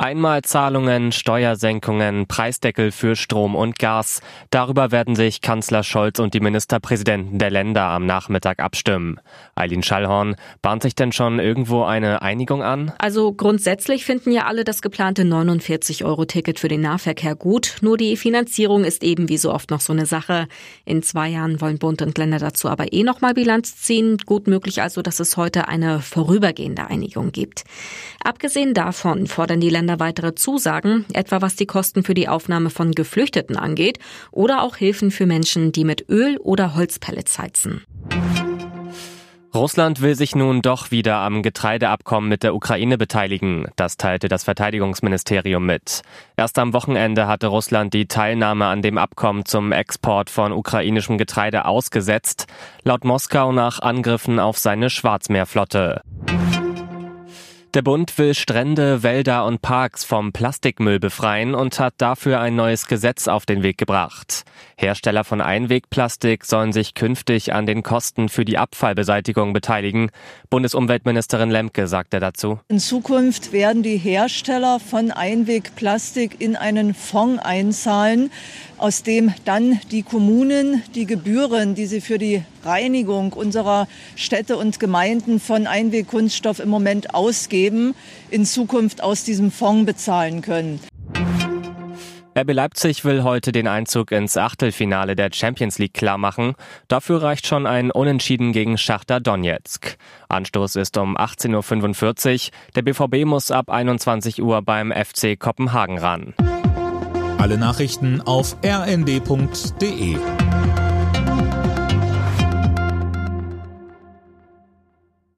Einmalzahlungen, Steuersenkungen, Preisdeckel für Strom und Gas. Darüber werden sich Kanzler Scholz und die Ministerpräsidenten der Länder am Nachmittag abstimmen. Eileen Schallhorn, bahnt sich denn schon irgendwo eine Einigung an? Also grundsätzlich finden ja alle das geplante 49-Euro-Ticket für den Nahverkehr gut. Nur die Finanzierung ist eben wie so oft noch so eine Sache. In zwei Jahren wollen Bund und Länder dazu aber eh nochmal Bilanz ziehen. Gut möglich also, dass es heute eine vorübergehende Einigung gibt. Abgesehen davon fordern die Länder Länder weitere Zusagen, etwa was die Kosten für die Aufnahme von Geflüchteten angeht oder auch Hilfen für Menschen, die mit Öl oder Holzpellets heizen. Russland will sich nun doch wieder am Getreideabkommen mit der Ukraine beteiligen. Das teilte das Verteidigungsministerium mit. Erst am Wochenende hatte Russland die Teilnahme an dem Abkommen zum Export von ukrainischem Getreide ausgesetzt, laut Moskau nach Angriffen auf seine Schwarzmeerflotte. Der Bund will Strände, Wälder und Parks vom Plastikmüll befreien und hat dafür ein neues Gesetz auf den Weg gebracht. Hersteller von Einwegplastik sollen sich künftig an den Kosten für die Abfallbeseitigung beteiligen. Bundesumweltministerin Lemke sagte dazu. In Zukunft werden die Hersteller von Einwegplastik in einen Fonds einzahlen, aus dem dann die Kommunen die Gebühren, die sie für die Reinigung unserer Städte und Gemeinden von Einwegkunststoff im Moment ausgeben, in Zukunft aus diesem Fonds bezahlen können. RB Leipzig will heute den Einzug ins Achtelfinale der Champions League klarmachen. Dafür reicht schon ein Unentschieden gegen Schachter Donetsk. Anstoß ist um 18.45 Uhr. Der BVB muss ab 21 Uhr beim FC Kopenhagen ran. Alle Nachrichten auf rnd.de